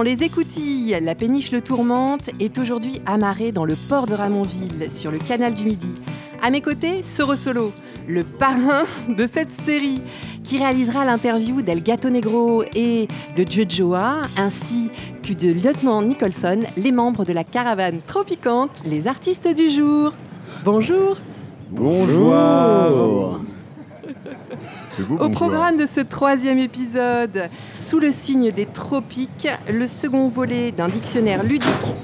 Dans les écoutilles. La péniche Le Tourmente est aujourd'hui amarrée dans le port de Ramonville, sur le canal du Midi. À mes côtés, Soro Solo, le parrain de cette série, qui réalisera l'interview d'El Gato Negro et de Jojoa, ainsi que de Lieutenant Nicholson, les membres de la caravane tropicante, les artistes du jour. Bonjour. Bonjour. Au programme de ce troisième épisode, sous le signe des tropiques, le second volet d'un dictionnaire ludique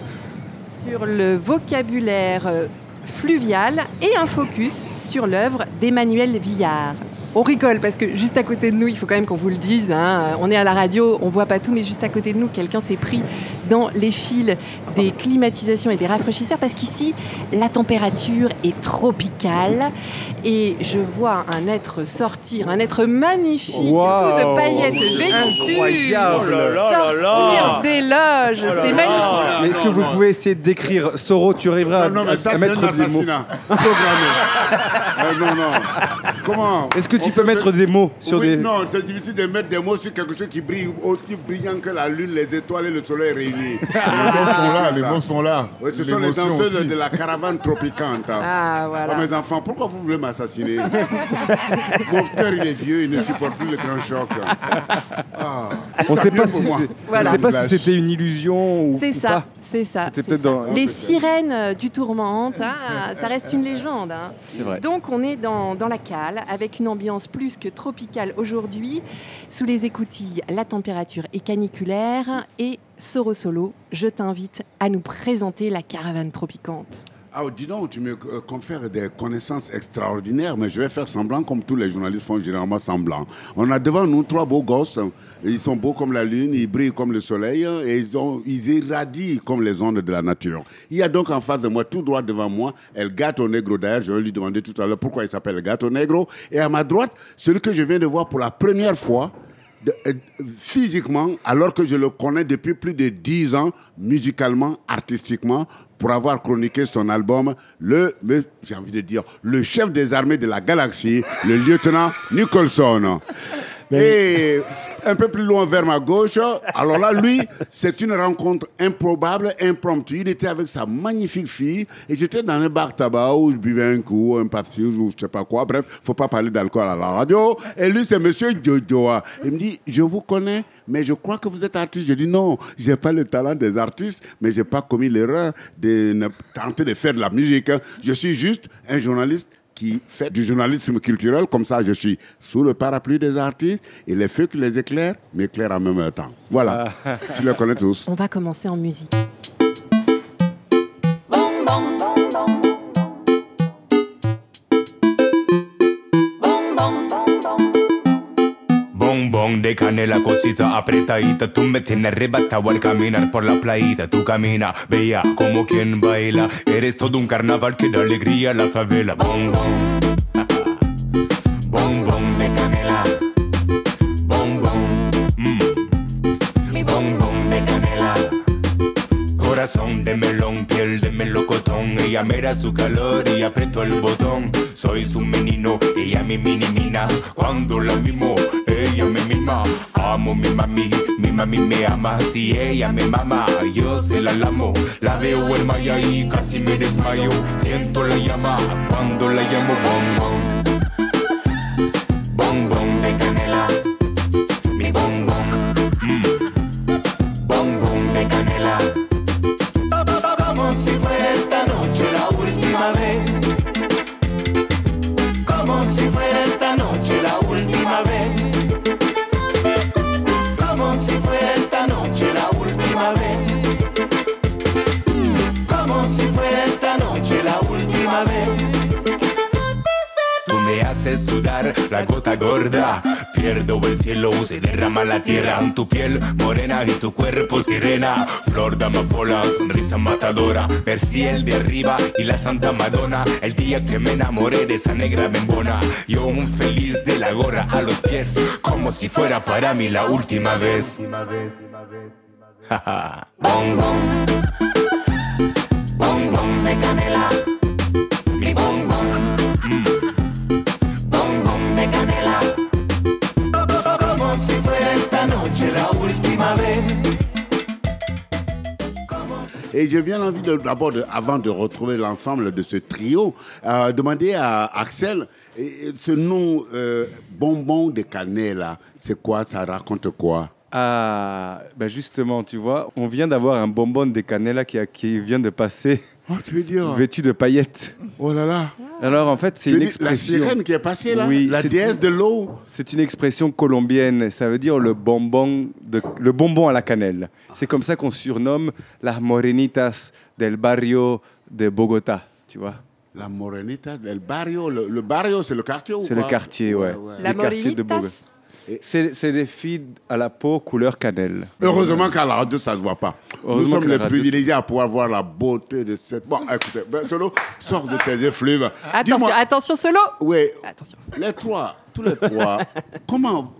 sur le vocabulaire euh, fluvial et un focus sur l'œuvre d'Emmanuel Villard. On rigole parce que juste à côté de nous, il faut quand même qu'on vous le dise, hein, on est à la radio, on voit pas tout, mais juste à côté de nous, quelqu'un s'est pris dans les fils des climatisations et des rafraîchisseurs parce qu'ici, la température est tropicale et je vois un être sortir, un être magnifique, tout de paillettes vêtues, sortir des loges, c'est magnifique. Mais est-ce que vous pouvez essayer de décrire Soro Tu arriveras à, Non, mais ça, à c'est mettre un des mots. Euh, non, non. Comment Est-ce que tu on peux peut mettre des mots sur Oui, des. Non, c'est difficile de mettre des mots sur quelque chose qui brille aussi brillant que la lune, les étoiles et le soleil réunis. Les mots sont là, les mots sont là. Oui, ce sont les L'émotion danseuses aussi. de la caravane tropicante. Ah, voilà. Oh, mes enfants, pourquoi vous voulez m'assassiner? Mon cœur, il est vieux, il ne supporte plus le grand choc. Ah. On ne sait pas si moi. c'est- Voilà. on sait pas si Lâche. c'était une illusion ou. C'est ou ça, pas. c'est ça. Dans- Les sirènes euh, du tourmente, hein, ça reste une légende. hein. C'est vrai. Donc on est dans, dans la cale avec une ambiance plus que tropicale aujourd'hui. Sous les écoutilles, la température est caniculaire et Soro Solo, je t'invite à nous présenter la caravane tropicante. Ah, dis donc, tu me euh, confères des connaissances extraordinaires, mais je vais faire semblant comme tous les journalistes font généralement semblant. On a devant nous trois beaux gosses. Ils sont beaux comme la lune, ils brillent comme le soleil et ils irradient comme les ondes de la nature. Il y a donc en face de moi, tout droit devant moi, El Gato Negro. D'ailleurs, je vais lui demander tout à l'heure pourquoi il s'appelle El Gato Negro. Et à ma droite, celui que je viens de voir pour la première fois, euh, physiquement, alors que je le connais depuis plus de dix ans, musicalement, artistiquement, pour avoir chroniqué son album, de dire, le chef des armées de la galaxie, le lieutenant Nicholson. Et un peu plus loin vers ma gauche, alors là, lui, c'est une rencontre improbable, impromptue. Il était avec sa magnifique fille et j'étais dans un bar tabac où je buvais un coup, un parfum ou je sais pas quoi. Bref, faut pas parler d'alcool à la radio. Et lui, c'est monsieur Jojoa. Il me dit, je vous connais, mais je crois que vous êtes artiste. Je dis non, j'ai pas le talent des artistes, mais j'ai pas commis l'erreur de ne- tenter de faire de la musique. hein. Je suis juste un journaliste qui fait du journalisme culturel, comme ça je suis sous le parapluie des artistes et les feux qui les éclairent m'éclairent en même temps. Voilà, tu les connais tous. On va commencer en musique. Bong de canela, cosita apretadita. Tú me tienes arrebatado al caminar por la playita. Tú camina, veía como quien baila. Eres todo un carnaval que da alegría a la favela. Bong bong de canela. Bong, mm. mi de canela. Corazón de melón, piel de melocotón. Ella mira su calor y apretó el botón. Soy su menino, ella mi mini mina. Cuando la mimo, ella me mima. Amo mi mami, mi mami me ama. Si ella me mama, yo se la lamo. La veo en Maya y casi me desmayo. Siento la llama cuando la llamo bong. La gota gorda. Pierdo el cielo, se derrama la tierra. Tu piel morena y tu cuerpo sirena. Flor de amapola, sonrisa matadora. Perciel de arriba y la Santa Madonna. El día que me enamoré de esa negra bembona. Yo un feliz de la gorra a los pies. Como si fuera para mí la última vez. Et j'ai bien envie d'abord, de- avant de retrouver l'ensemble de ce trio, euh, demander à Axel, ce nom euh, bonbon de cannelle, c'est quoi? Ça raconte quoi? Ah, ben justement, tu vois, on vient d'avoir un bonbon de cannella qui, a- qui vient de passer Oh, tu veux dire? vêtu de paillettes. Oh là là Alors en fait, c'est une dire La expression. sirène qui est passée là Oui, La déesse de l'eau C'est une expression colombienne. Ça veut dire le bonbon, de, le bonbon à la cannelle. C'est comme ça qu'on surnomme las morenitas del barrio de Bogota. Tu vois La Morenita del Barrio. Le, le barrio, c'est le quartier ou C'est le quartier, ouais. La Les quartiers de Morenitas? C'est des filles à la peau couleur cannelle. Heureusement qu'à la radio, ça ne se voit pas. Nous sommes les privilégiés à pouvoir voir la beauté de cette... Bon, écoutez, ben, Solo, sors de tes effluves. Attention, attention solo Oui, Attention. les trois, tous les trois, comment,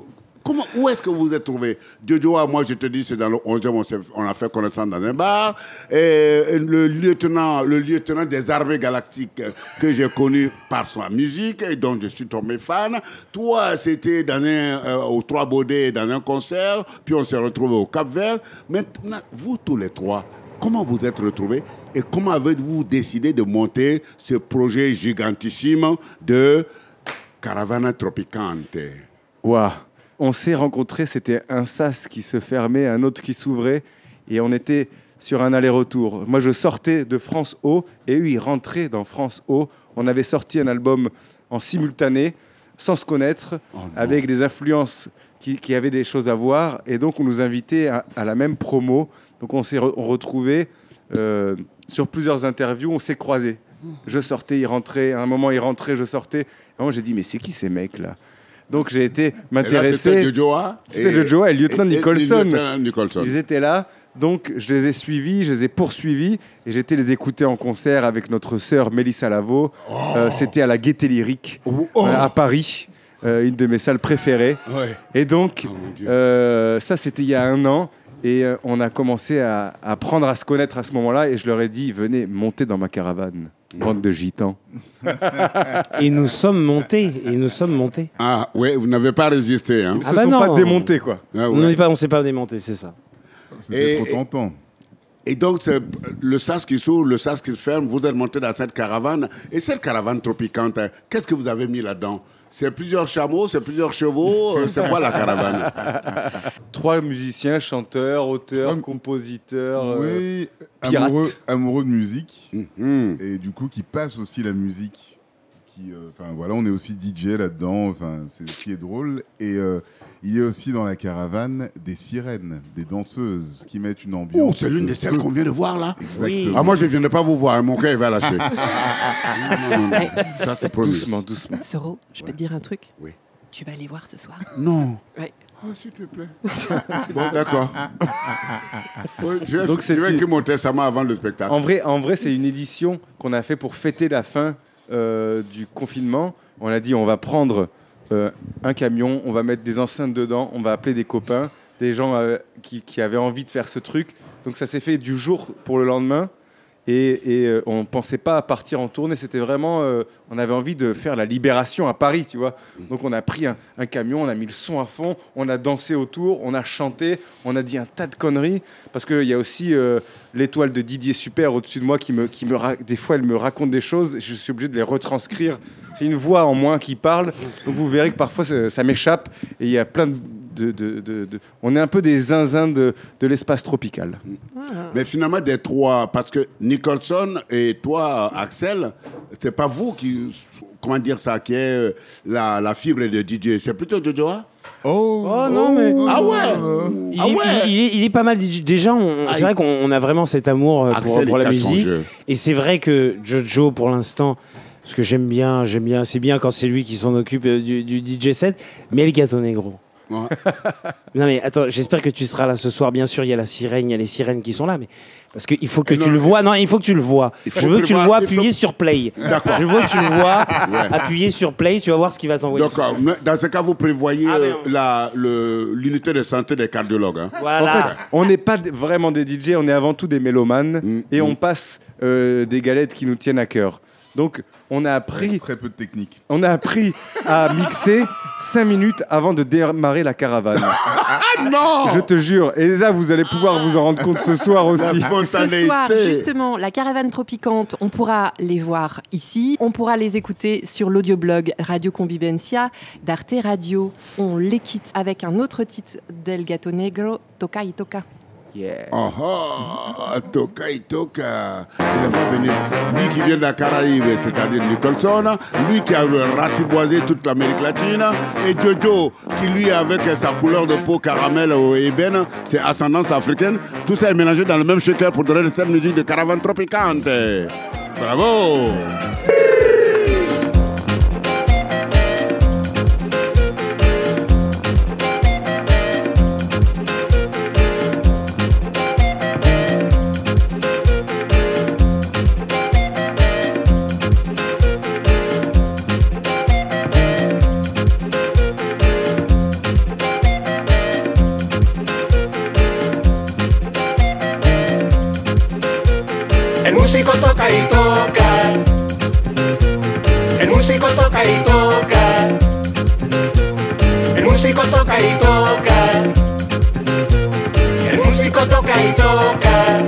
comment, où est-ce que vous vous êtes trouvés Jojo, moi je te dis, c'est dans le 11e, on, a fait connaissance dans un bar. Le lieutenant, le lieutenant des armées galactiques que j'ai connu par sa musique et dont je suis tombé fan. Toi, c'était dans un, euh, au Trois Baudets, dans un concert, puis on s'est retrouvés au Cap Vert. Maintenant, vous tous les trois, comment vous êtes retrouvés et comment avez-vous décidé de monter ce projet gigantissime de Caravana Tropicante? Waouh On s'est rencontrés, c'était un sas qui se fermait, un autre qui s'ouvrait, et on était sur un aller-retour. Moi, je sortais de France O, et eux, ils rentraient dans France O. On avait sorti un album en simultané, sans se connaître, avec des influences qui, qui avaient des choses à voir, et donc on nous invitait à, à la même promo. Donc on s'est re- retrouvés euh, sur plusieurs interviews, on s'est croisés. Je sortais, il rentrait, à un moment il rentrait, je sortais. Et moi j'ai dit, mais c'est qui ces mecs-là? Donc j'ai été m'intéresser. C'était Jojoa C'était Jojoa et le lieutenant Nicholson. Ils étaient là, donc je les ai suivis, je les ai poursuivis et j'étais les écouter en concert avec notre sœur Mélissa Lavo. Euh, C'était à la Gaieté Lyrique Oh, oh. euh, à Paris, euh, une de mes salles préférées. Ouais. Et donc, Oh, ça c'était il y a un an. Et on a commencé à à apprendre à se connaître à ce moment-là. Et je leur ai dit, venez, montez dans ma caravane. Bande de gitans. Et nous sommes montés. Et nous sommes montés. Ah, ouais, vous n'avez pas résisté. Hein. Ils Ah se bah sont non. pas démontés, quoi. Ah, On ouais. n'est pas, on s'est pas démonté, c'est ça. C'était Et- trop tentant. Et donc, c'est le sas qui s'ouvre, le sas qui se ferme, vous êtes monté dans cette caravane. Et cette caravane tropicante, hein, qu'est-ce que vous avez mis là-dedans? C'est plusieurs chameaux, c'est plusieurs chevaux, euh, c'est quoi la caravane Trois musiciens, chanteurs, auteurs, compositeurs. euh, oui, pirate. amoureux, amoureux de musique. Mhm. Et du coup, qui passe aussi la musique. Qui, euh, Enfin, voilà, on est aussi DJ là-dedans. Enfin, c'est ce qui est drôle. Et euh, il y a aussi dans la caravane des sirènes, des danseuses qui mettent une ambiance. Oh, c'est l'une de de celles qu'on vient de voir là Exactement. Ah, moi, je ne viens de pas vous voir, hein, mon cœur il va lâcher. Non, non, non, Ça, c'est. Doucement, doucement. Soro, je peux te dire un truc Oui. Tu vas aller voir ce soir. Non. Ouais. Oh, s'il te plaît. bon, d'accord. Ouais, je vais, Donc, je vais écrire mon testament avant le spectacle. En vrai, en vrai c'est une édition qu'on a fait pour fêter la fin du confinement. On a dit on va prendre euh, un camion, on va mettre des enceintes dedans, on va appeler des copains, des gens euh, qui, qui avaient envie de faire ce truc. Donc ça s'est fait du jour pour le lendemain. Et, euh, on ne pensait pas partir en tournée, c'était vraiment, euh, on avait envie de faire la libération à Paris, tu vois. Donc on a pris un, camion, on a mis le son à fond, on a dansé autour, on a chanté, on a dit un tas de conneries, parce qu'il y a aussi euh, l'étoile de Didier Super au-dessus de moi qui me, qui me, des fois elle me raconte des choses, je suis obligé de les retranscrire. C'est une voix en moins qui parle, donc vous verrez que parfois ça m'échappe, et il y a plein de, de- de- de- de- On est un peu des zinzins de, de l'espace tropical. Mais finalement, des trois, parce que Nicholson et toi, Axel, c'est pas vous qui, comment dire ça, qui est euh, la, la fibre de DJ, c'est plutôt Jojo. hein? Oh, Oh non, mais. Ah ouais Il, Ah est, ouais il, il est, il est pas mal. DJ. Déjà, on- Ah, c'est vrai qu'on on a vraiment cet amour euh, pour, pour la musique. Et c'est vrai que Jojo, pour l'instant, parce que j'aime bien, j'aime bien, c'est bien quand c'est lui qui s'en occupe euh, du, du DJ set, mais le gâteau négro. Ouais. Non mais attends, j'espère que tu seras là ce soir. Bien sûr, il y a la sirène, il y a les sirènes qui sont là, mais parce qu'il faut que tu le vois. Non, il faut que tu le vois. Je veux que tu le vois faut- appuyer sur play. Je veux que tu le vois appuyer sur play. Tu vas voir ce qu'il va t'envoyer. Mais dans ce cas, vous prévoyez Ah, euh, on- la- le- l'unité de santé des cardiologues. hein. Voilà. En fait, on n'est pas vraiment des DJ, on est avant tout des mélomanes Mm, et mm. on passe euh, des galettes qui nous tiennent à cœur. Donc, on a appris, Très peu de technique. on a appris à mixer 5 minutes avant de démarrer la caravane. Ah non Je te jure. Et là, vous allez pouvoir vous en rendre compte ce soir aussi. La Ce soir, justement, la caravane tropicante, on pourra les voir ici. On pourra les écouter sur l'audioblog Radio Convivencia d'Arte Radio. On les quitte avec un autre titre d'El Gato Negro, Toca y Toca. Oh, oh, Toka. Lui qui vient de la Caraïbe, c'est-à-dire Nicholson, lui qui a ratiboisé toute l'Amérique latine, et Jojo qui lui, avec sa couleur de peau caramel ou ébène, c'est ascendance africaine. Tout ça est mélangé dans le même shaker pour donner cette musique de caravane tropicante. Bravo! Músico toca y toca. El músico toca y toca. El músico toca y toca. El músico toca y toca.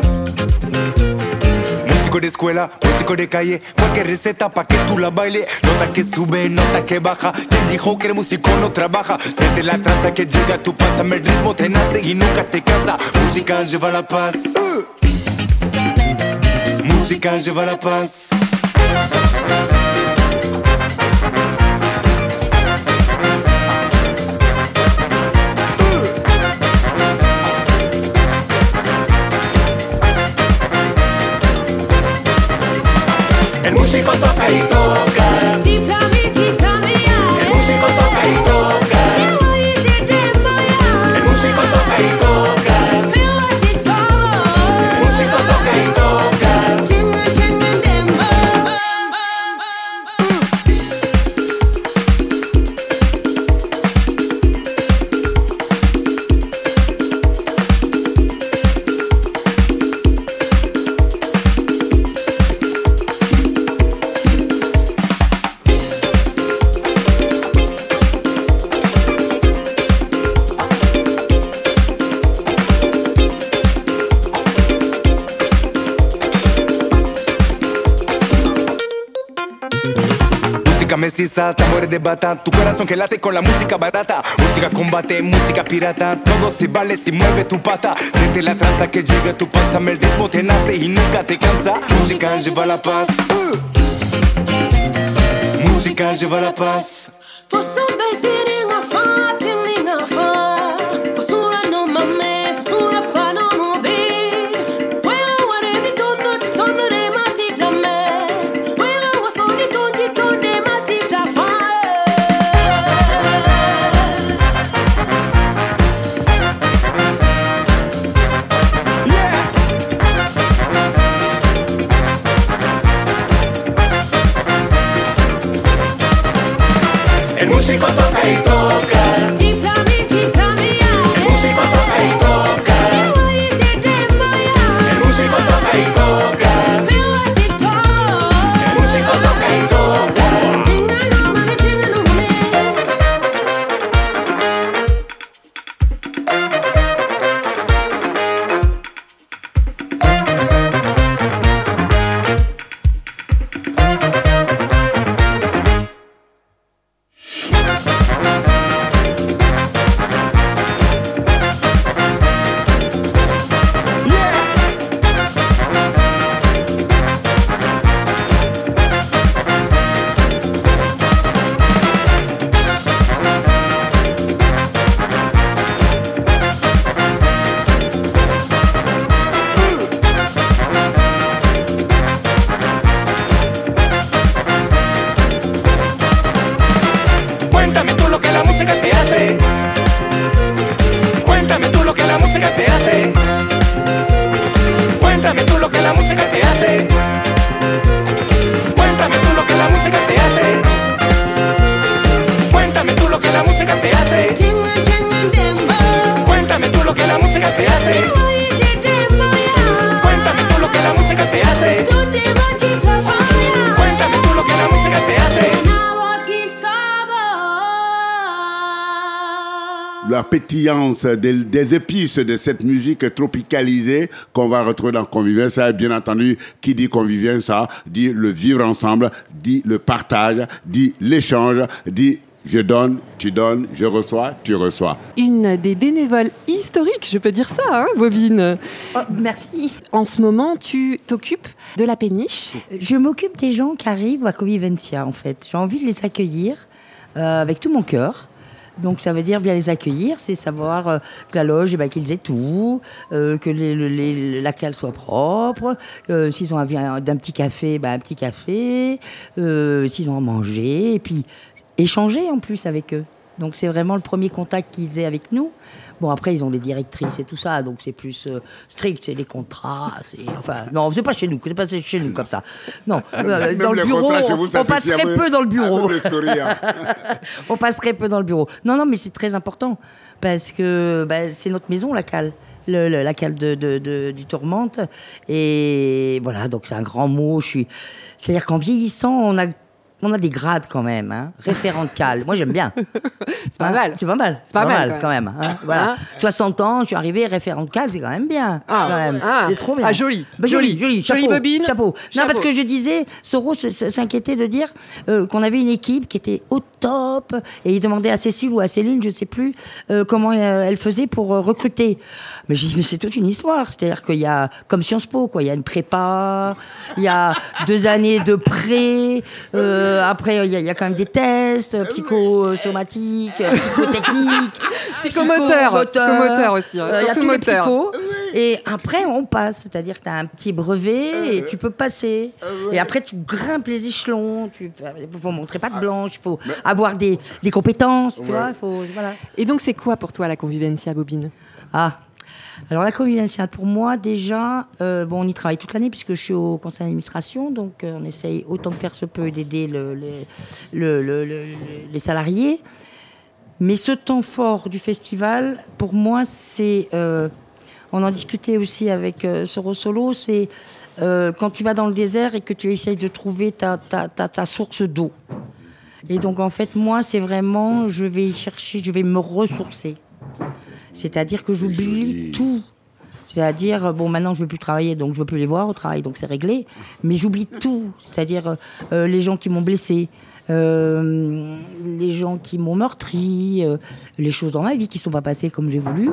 Músico de escuela, músico de calle, cualquier receta pa' que tú la baile. Nota que sube, nota que baja. Quien dijo que el músico no trabaja? Siente la tranza que llega a tu panza, el ritmo te nace y nunca te cansa. Música lleva la paz. Música lleva la paz. El músico toca. Mestiza, tambores de bata, tu corazón que con la música barata. Música combate, música pirata, todo se vale si mueve tu pata. Siente la tranza que llega tu panza, el ritmo te nace y nunca te cansa. Música lleva la paz. Música lleva la paz. El la pétillance des, des épices de cette musique tropicalisée qu'on va retrouver dans Convivence. Bien entendu, qui dit Convivence, dit le vivre ensemble, dit le partage, dit l'échange, dit je donne, tu donnes, je reçois, tu reçois. Une des bénévoles historiques, je peux dire ça, hein, Bobine. Oh, merci. En ce moment, tu t'occupes de la péniche. Je m'occupe des gens qui arrivent à Convivencia, en fait. J'ai envie de les accueillir euh, avec tout mon cœur. Donc ça veut dire bien les accueillir, c'est savoir euh, que la loge, eh ben, qu'ils aient tout, euh, que la cale soit propre, s'ils ont envie d'un petit café, ben, un petit café, s'ils ont à manger, et puis échanger en plus avec eux. Donc c'est vraiment le premier contact qu'ils aient avec nous. Bon après ils ont les directrices et tout ça, donc c'est plus euh, strict, c'est les contrats, c'est enfin non c'est pas chez nous, c'est pas chez nous comme ça. Non, euh, dans le bureau, on, passerait peu dans le bureau. on passerait peu dans le bureau. Non non mais c'est très important parce que bah, c'est notre maison la cale. la cale de, de, du Tourmente. Et voilà, donc c'est un grand mot. Je suis... C'est-à-dire qu'en vieillissant, on a on a des grades quand même, hein. référent de cale. Moi, j'aime bien. c'est pas mal. C'est pas mal. C'est pas, mal, quand même. Hein. Voilà. 60 hein ans, je suis arrivé référent de cale, c'est quand même bien. Ah, quand même. Ah. c'est trop bien. Ah, joli. Bah, joli. Joli, Chapeau. bobine. Chapeau. Non, parce que je disais, Soros s'inquiétait de dire euh, qu'on avait une équipe qui était au top et il demandait à Cécile ou à Céline, je ne sais plus, euh, comment euh, elle faisait pour recruter. Mais j'ai dit, mais c'est toute une histoire. C'est-à-dire qu'il y a, comme Sciences Po, quoi, il y a une prépa, il y a deux années de pré. Euh, après, il y, a quand même des tests euh, psychosomatiques, euh, psychotechniques, psychomoteurs, psychomoteurs aussi. Hein, il y a tous les psychos. Et après, on passe. C'est-à-dire que tu as un petit brevet et tu peux passer. Et après, tu grimpes les échelons. Il faut montrer pas de blanche. Il faut avoir des, des compétences. Tu vois, faut, voilà. Et donc, c'est quoi pour toi la convivencia, Bobine? Ah, alors la convivialité, pour moi déjà, euh, bon, on y travaille toute l'année puisque je suis au conseil d'administration, donc euh, on essaye autant que faire se peut d'aider le, les salariés. Mais ce temps fort du festival, pour moi, c'est, euh, on en discutait aussi avec Soro Solo, c'est quand tu vas dans le désert et que tu essayes de trouver ta, ta, ta, ta source d'eau. Et donc en fait, moi, c'est vraiment, je vais chercher, je vais me ressourcer. C'est-à-dire que j'oublie tout. C'est-à-dire, bon, maintenant je ne veux plus travailler, donc je ne veux plus les voir au travail, donc c'est réglé. Mais j'oublie tout. C'est-à-dire euh, les gens qui m'ont blessé, euh, les gens qui m'ont meurtri, euh, les choses dans ma vie qui ne sont pas passées comme j'ai voulu.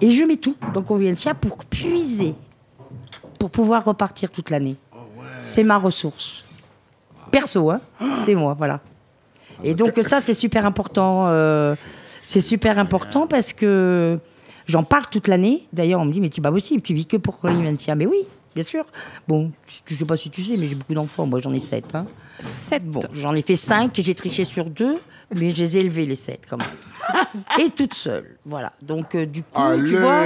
Et je mets tout dans Conviencia pour puiser, pour pouvoir repartir toute l'année. C'est ma ressource. Perso, hein c'est moi, voilà. Et donc ça, c'est super important. C'est super important parce que j'en parle toute l'année. D'ailleurs, on me dit, mais c'est pas possible, tu vis que pour Colimentia. Mais oui, bien sûr. Bon, je sais pas si tu sais, mais j'ai beaucoup d'enfants. Moi, j'en ai sept. Hein. Sept Bon, j'en ai fait cinq, j'ai triché sur deux, mais je les ai élevés, les sept, quand même. Et toute seule. Voilà. Donc, euh, du coup, tu vois.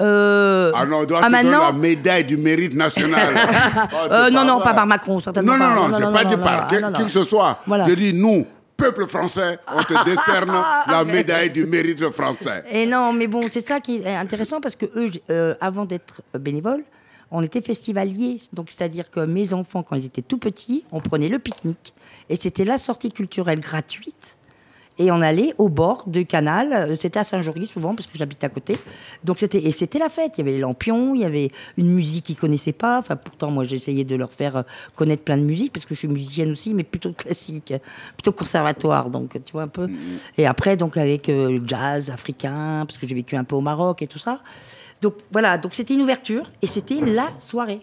Euh, ah non, on doit ah, maintenant... la médaille du mérite national. euh, non, non, pas par Macron, certainement. Non, non, non, non, non, pas dit par qui que ce soit. Voilà. Je dis, nous, peuple français, on te décerne la médaille du mérite français. Et non, mais bon, c'est ça qui est intéressant parce que eux, euh, avant d'être bénévoles, on était festivaliers. Donc, c'est-à-dire que mes enfants, quand ils étaient tout petits, on prenait le pique-nique. Et c'était la sortie culturelle gratuite et on allait au bord du canal. C'était à Saint-Jory souvent parce que j'habite à côté. Donc c'était et c'était la fête. Il y avait les lampions, il y avait une musique qu'ils connaissaient pas. Enfin pourtant moi j'essayais de leur faire euh, connaître plein de musique parce que je suis musicienne aussi, mais plutôt classique, plutôt conservatoire. Donc tu vois un peu. Mm-hmm. Et après donc avec euh, le jazz africain parce que j'ai vécu un peu au Maroc et tout ça. Donc voilà. Donc c'était une ouverture et c'était la soirée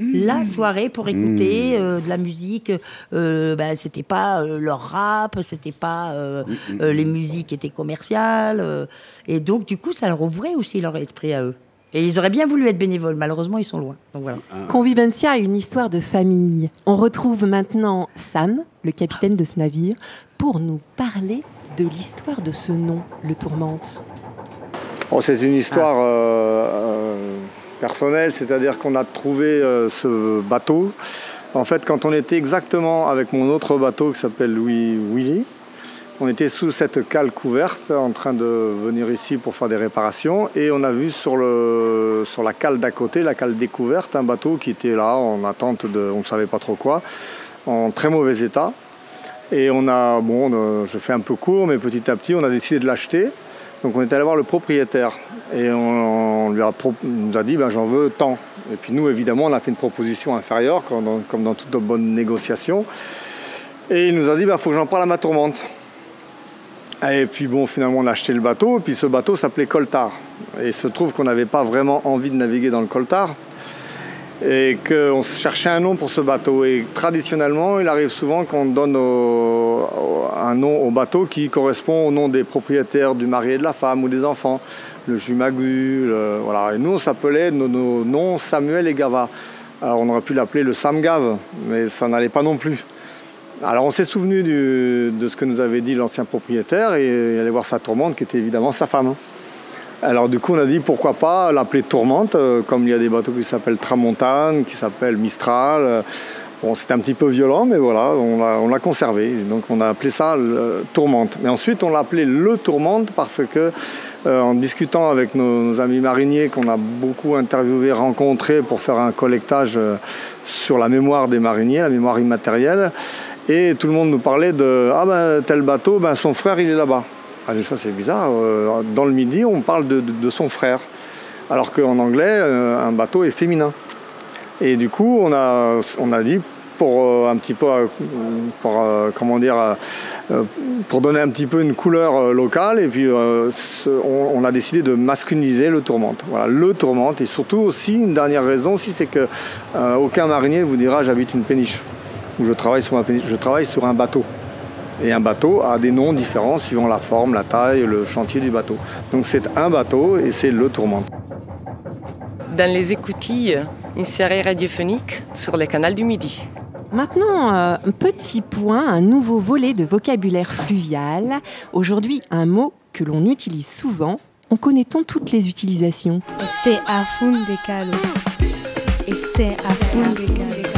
la soirée pour écouter mmh. euh, de la musique. Euh, bah, c'était pas euh, leur rap, c'était pas mmh, mmh, les musiques étaient commerciales. et donc, du coup, ça leur ouvrait aussi leur esprit à eux. Et ils auraient bien voulu être bénévoles, malheureusement, ils sont loin. Donc voilà. Ah. Convivencia a une histoire de famille. On retrouve maintenant Sam, le capitaine de ce navire, pour nous parler de l'histoire de ce nom, le Tourmente. Oh, c'est une histoire personnel, c'est-à-dire qu'on a trouvé euh, ce bateau. En fait, quand on était exactement avec mon autre bateau qui s'appelle Louis Willy, on était sous cette cale couverte en train de venir ici pour faire des réparations et on a vu sur, le, sur la cale d'à côté, la cale découverte, un bateau qui était là en attente de on ne savait pas trop quoi, en très mauvais état. Et on a, bon, je fais un peu court, mais petit à petit, on a décidé de l'acheter Donc on est allé voir le propriétaire et on, lui a nous a dit ben, j'en veux tant. Et puis nous évidemment on a fait une proposition inférieure comme dans, toute bonne négociation. Et il nous a dit il ben, faut que j'en parle à ma tourmente. Et puis bon finalement on a acheté le bateau et puis ce bateau s'appelait Coltar. Et il se trouve qu'on n'avait pas vraiment envie de naviguer dans le Coltar et qu'on cherchait un nom pour ce bateau. Et traditionnellement, il arrive souvent qu'on donne un nom au bateau qui correspond au nom des propriétaires, du mari et de la femme ou des enfants. Le Jumagu, voilà. Et nous, on s'appelait nos, noms Samuel et Gava. Alors on aurait pu l'appeler le Samgav, mais ça n'allait pas non plus. Alors on s'est souvenu de ce que nous avait dit l'ancien propriétaire et aller voir sa tourmente qui était évidemment sa femme. Alors du coup on a dit pourquoi pas l'appeler Tourmente, euh, comme il y a des bateaux qui s'appellent Tramontane, qui s'appellent Mistral. Euh, bon c'était un petit peu violent mais voilà, on l'a conservé. Donc on a appelé ça Tourmente. Mais ensuite on l'a appelé le Tourmente parce que euh, en discutant avec nos, amis mariniers qu'on a beaucoup interviewés, rencontrés pour faire un collectage sur la mémoire des mariniers, la mémoire immatérielle, et tout le monde nous parlait de ah ben tel bateau, ben son frère il est là-bas. Ah, ça c'est bizarre. Euh, dans le midi, on parle de, son frère. Alors qu'en anglais, euh, un bateau est féminin. Et du coup, on a, on a dit, pour euh, un petit peu, pour, comment dire, pour donner un petit peu une couleur locale, et puis on, a décidé de masculiniser le tourmente. Voilà, le tourmente. Et surtout aussi, une dernière raison aussi, c'est que aucun marinier vous dira j'habite une péniche ou je travaille sur ma péniche. Je travaille sur un bateau. Et un bateau a des noms différents suivant la forme, la taille, le chantier du bateau. Donc c'est un bateau et c'est le tourmente. Dans les écoutilles, une série radiophonique sur le canal du Midi. Maintenant, euh, un petit point, un nouveau volet de vocabulaire fluvial. Aujourd'hui, un mot que l'on utilise souvent. En connaît-on toutes les utilisations? Este a fun de calo. Este a fun de calo.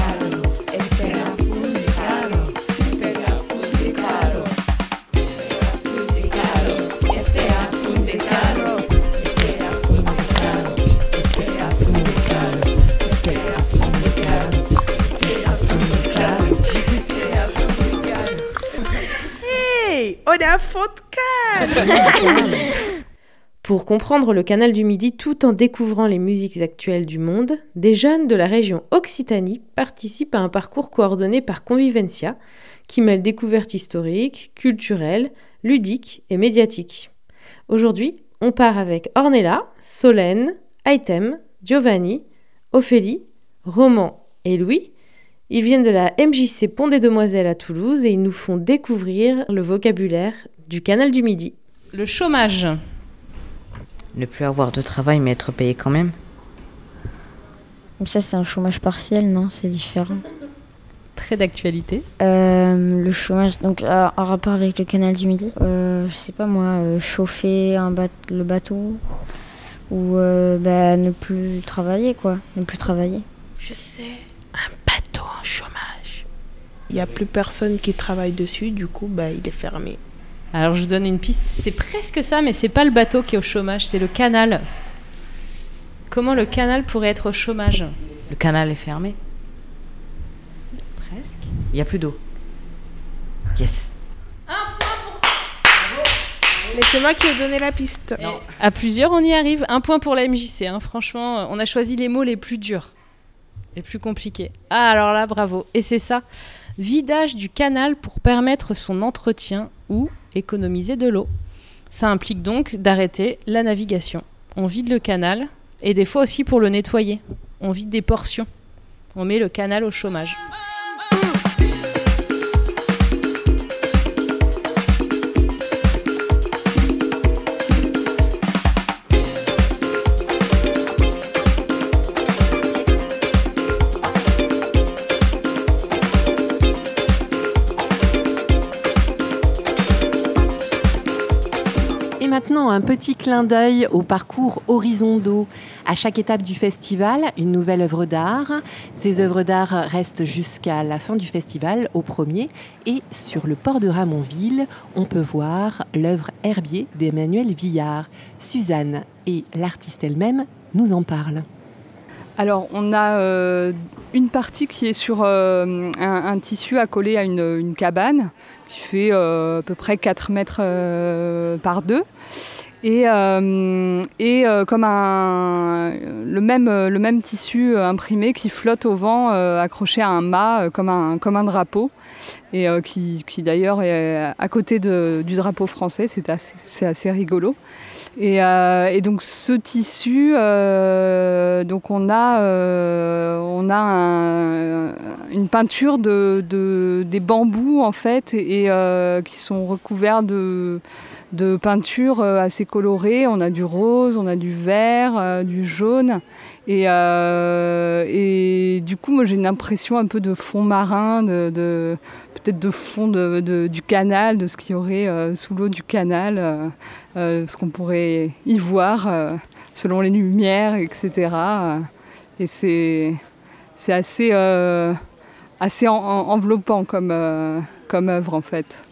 Pour comprendre le canal du Midi tout en découvrant les musiques actuelles du monde, des jeunes de la région Occitanie participent à un parcours coordonné par Convivencia qui mêle découvertes historiques, culturelles, ludiques et médiatiques. Aujourd'hui, on part avec Ornella, Solène, Aitem, Giovanni, Ophélie, Roman et Louis ils viennent de la MJC Pont des Demoiselles à Toulouse et ils nous font découvrir le vocabulaire du canal du Midi. Le chômage. Ne plus avoir de travail mais être payé quand même. Ça c'est un chômage partiel, non? C'est différent. Très d'actualité. Euh, le chômage, donc en rapport avec le canal du Midi. Euh, je sais pas moi, euh, chauffer un le bateau ou bah, ne plus travailler quoi, ne plus travailler. Je sais, Il n'y a plus personne qui travaille dessus, du coup, bah, il est fermé. Alors je vous donne une piste, c'est presque ça, mais c'est pas le bateau qui est au chômage, c'est le canal. Comment le canal pourrait être au chômage Le canal est fermé. Presque. Il n'y a plus d'eau. Yes. Un point pour. Mais c'est moi qui ai donné la piste. À plusieurs, on y arrive. Un point pour la MJC. Hein. Franchement, on a choisi les mots les plus durs, les plus compliqués. Ah, alors là, bravo. Et c'est ça. Vidage du canal pour permettre son entretien ou économiser de l'eau. Ça implique donc d'arrêter la navigation. On vide le canal et des fois aussi pour le nettoyer. On vide des portions. On met le canal au chômage. Clin d'œil au parcours Horizon d'eau. À chaque étape du festival, une nouvelle œuvre d'art. Ces œuvres d'art restent jusqu'à la fin du festival, au premier. Et sur le port de Ramonville, on peut voir l'œuvre Herbier d'Emmanuel Villard. Suzanne et l'artiste elle-même nous en parlent. Alors, on a euh, une partie qui est sur euh, un, tissu accolé à une cabane qui fait euh, à peu près 4 mètres par 2. Et, et comme un, le, même, le même tissu imprimé qui flotte au vent accroché à un mât comme, un, comme un drapeau et qui, qui d'ailleurs est à côté de, du drapeau français, c'est assez, assez rigolo. Et, euh, et, donc ce tissu, euh, donc on a, euh, on a un, une peinture de, de, des bambous en fait et, et qui sont recouverts de, de peinture assez colorée. On a du rose, on a du vert, du jaune. Et, et, du coup, moi j'ai une impression un peu de fond marin, de, peut-être de fond du canal, de ce qu'il y aurait sous l'eau du canal. Euh, ce qu'on pourrait y voir euh, selon les lumières, etc. et c'est, assez, euh, enveloppant comme œuvre en fait.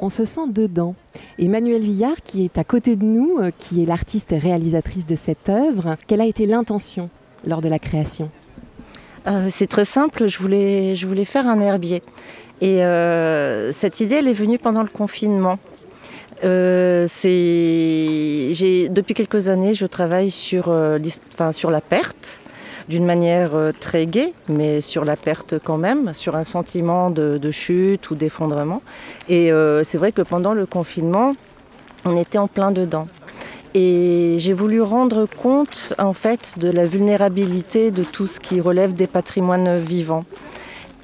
On se sent dedans. Emmanuelle Villard, qui est à côté de nous, qui est l'artiste réalisatrice de cette œuvre, quelle a été l'intention lors de la création? C'est très simple, je voulais, faire un herbier. Et cette idée, elle est venue pendant le confinement. Euh, depuis quelques années, je travaille euh, sur la perte d'une manière euh, très gaie, mais sur la perte quand même, sur un sentiment de, chute ou d'effondrement. Et c'est vrai que pendant le confinement, on était en plein dedans. Et j'ai voulu rendre compte en fait de la vulnérabilité de tout ce qui relève des patrimoines vivants.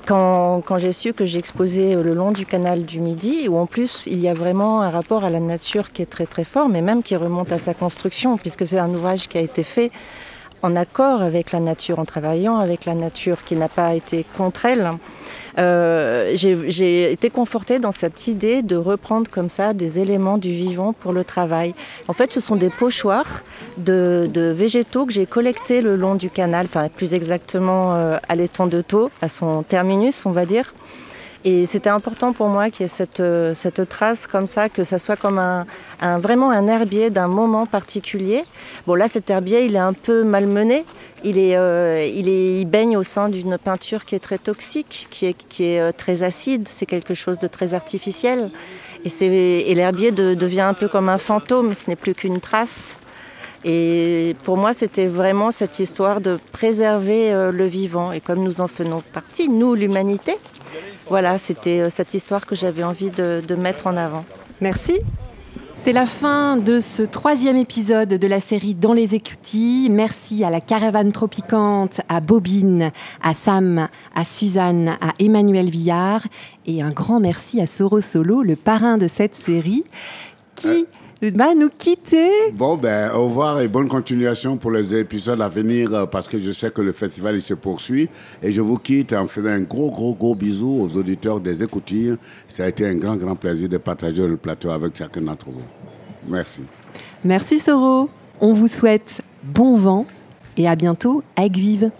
Quand, j'ai su que j'exposais le long du canal du Midi, où en plus il y a vraiment un rapport à la nature qui est très très fort, mais même qui remonte à sa construction, puisque c'est un ouvrage qui a été fait en accord avec la nature, en travaillant avec la nature, qui n'a pas été contre elle. Euh, j'ai été confortée dans cette idée de reprendre comme ça des éléments du vivant pour le travail. En fait, ce sont des pochoirs de, végétaux que j'ai collectés le long du canal, enfin plus exactement euh, à l'étang de Taux, à son terminus, on va dire. Et c'était important pour moi qu'il y ait cette, euh, trace comme ça, que ça soit comme un, vraiment un herbier d'un moment particulier. Bon là, cet herbier, il est un peu malmené. Il, est, euh, il, est, il baigne au sein d'une peinture qui est très toxique, qui est, qui est euh, très acide. C'est quelque chose de très artificiel. Et l'herbier devient un peu comme un fantôme. Ce n'est plus qu'une trace. Et pour moi, c'était vraiment cette histoire de préserver le vivant. Et comme nous en faisons partie, nous, l'humanité, voilà, c'était euh, cette histoire que j'avais envie de, mettre en avant. Merci. C'est la fin de ce troisième épisode de la série Dans les écoutilles. Merci à la caravane tropicante, à Bobine, à Sam, à Suzanne, à Emmanuel Villard et un grand merci à Soro Solo, le parrain de cette série, qui va nous quitter. Bon, ben, au revoir et bonne continuation pour les épisodes à venir euh, parce que je sais que le festival il se poursuit. Et je vous quitte en faisant un gros, gros, gros bisou aux auditeurs des écoutilles. Ça a été un grand, grand plaisir de partager le plateau avec chacun d'entre vous. Merci. Merci Soro. On vous souhaite bon vent et à bientôt avec Vive.